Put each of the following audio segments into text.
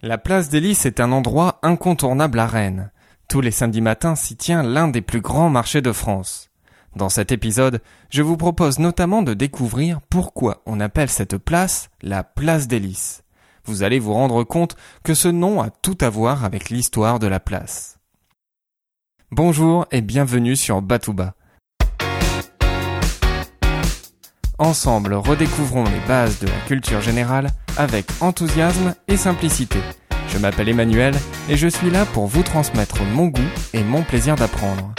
La place des Lys est un endroit incontournable à Rennes. Tous les samedis matins s'y tient l'un des plus grands marchés de France. Dans cet épisode, je vous propose notamment de découvrir pourquoi on appelle cette place la place des Lys. Vous allez vous rendre compte que ce nom a tout à voir avec l'histoire de la place. Bonjour et bienvenue sur Batouba. Ensemble, redécouvrons les bases de la culture générale avec enthousiasme et simplicité. Je m'appelle Emmanuel et je suis là pour vous transmettre mon goût et mon plaisir d'apprendre.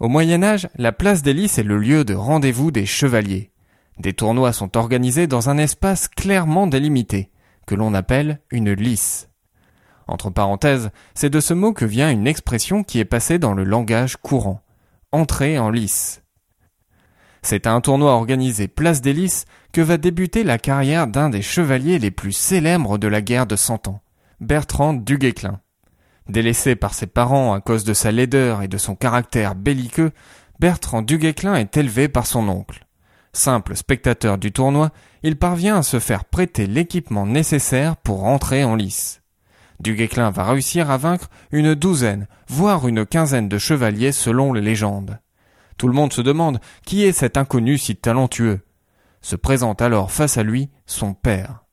Au Moyen Âge, la place des Lys est le lieu de rendez-vous des chevaliers. Des tournois sont organisés dans un espace clairement délimité, que l'on appelle une lice. Entre parenthèses, c'est de ce mot que vient une expression qui est passée dans le langage courant. Entrer en lice. C'est à un tournoi organisé Place des Lys que va débuter la carrière d'un des chevaliers les plus célèbres de la guerre de Cent Ans, Bertrand du Guesclin. Délaissé par ses parents à cause de sa laideur et de son caractère belliqueux, Bertrand du Guesclin est élevé par son oncle. Simple spectateur du tournoi, il parvient à se faire prêter l'équipement nécessaire pour entrer en lice. Du Guesclin va réussir à vaincre une douzaine, voire une quinzaine de chevaliers selon les légendes. Tout le monde se demande qui est cet inconnu si talentueux? Se présente alors face à lui son père.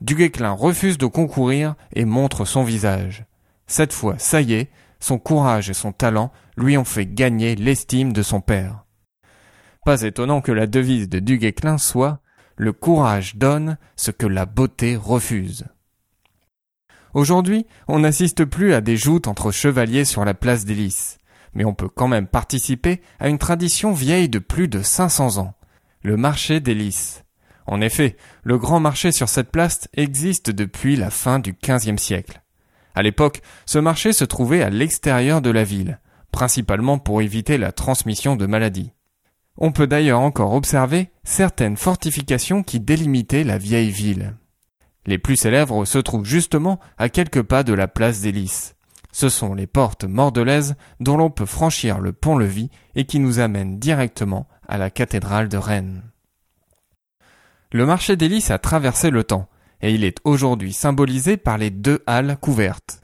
Du Guesclin refuse de concourir et montre son visage. Cette fois, ça y est, son courage et son talent lui ont fait gagner l'estime de son père. Pas étonnant que la devise de Du Guesclin soit Le courage donne ce que la beauté refuse. Aujourd'hui, on n'assiste plus à des joutes entre chevaliers sur la place des Lys, mais on peut quand même participer à une tradition vieille de plus de 500 ans, le marché des Lys. En effet, le grand marché sur cette place existe depuis la fin du XVe siècle. À l'époque, ce marché se trouvait à l'extérieur de la ville, principalement pour éviter la transmission de maladies. On peut d'ailleurs encore observer certaines fortifications qui délimitaient la vieille ville. Les plus célèbres se trouvent justement à quelques pas de la place des Lys. Ce sont les portes mordelaises dont l'on peut franchir le pont-levis et qui nous amènent directement à la cathédrale de Rennes. Le marché des Lys a traversé le temps et il est aujourd'hui symbolisé par les deux halles couvertes.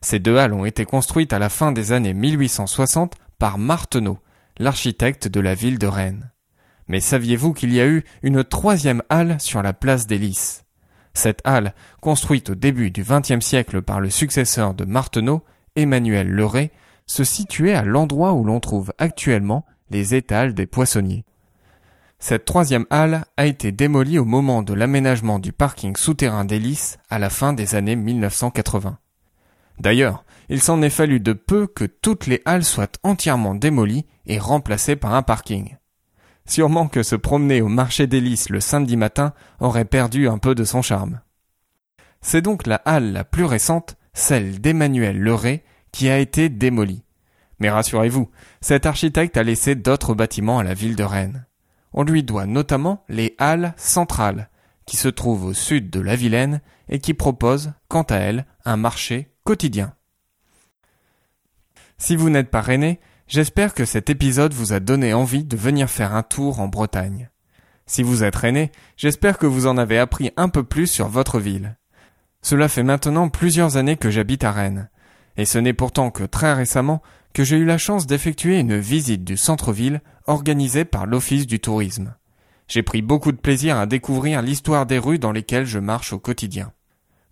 Ces deux halles ont été construites à la fin des années 1860 par Marteneau, l'architecte de la ville de Rennes. Mais saviez-vous qu'il y a eu une troisième halle sur la place des Lys? Cette halle, construite au début du XXe siècle par le successeur de Marteneau, Emmanuel Leray, se situait à l'endroit où l'on trouve actuellement les étals des poissonniers. Cette troisième halle a été démolie au moment de l'aménagement du parking souterrain d'Hélice à la fin des années 1980. D'ailleurs, il s'en est fallu de peu que toutes les halles soient entièrement démolies et remplacées par un parking. Sûrement que se promener au marché d'hélice le samedi matin aurait perdu un peu de son charme. C'est donc la halle la plus récente, celle d'Emmanuel Leray, qui a été démolie. Mais rassurez-vous, cet architecte a laissé d'autres bâtiments à la ville de Rennes. On lui doit notamment les halles centrales, qui se trouvent au sud de la Vilaine et qui proposent, quant à elles, un marché quotidien. Si vous n'êtes pas rennais, J'espère que cet épisode vous a donné envie de venir faire un tour en Bretagne. Si vous êtes Rennais, j'espère que vous en avez appris un peu plus sur votre ville. Cela fait maintenant plusieurs années que j'habite à Rennes, et ce n'est pourtant que très récemment que j'ai eu la chance d'effectuer une visite du centre-ville organisée par l'Office du tourisme. J'ai pris beaucoup de plaisir à découvrir l'histoire des rues dans lesquelles je marche au quotidien.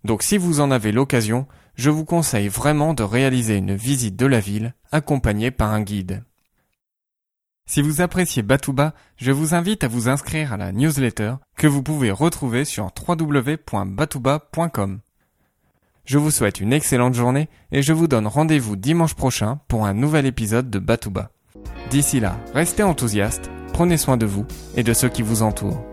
Donc si vous en avez l'occasion, je vous conseille vraiment de réaliser une visite de la ville accompagnée par un guide. Si vous appréciez Batouba, je vous invite à vous inscrire à la newsletter que vous pouvez retrouver sur www.batouba.com. Je vous souhaite une excellente journée et je vous donne rendez-vous dimanche prochain pour un nouvel épisode de Batouba. D'ici là, restez enthousiastes, prenez soin de vous et de ceux qui vous entourent.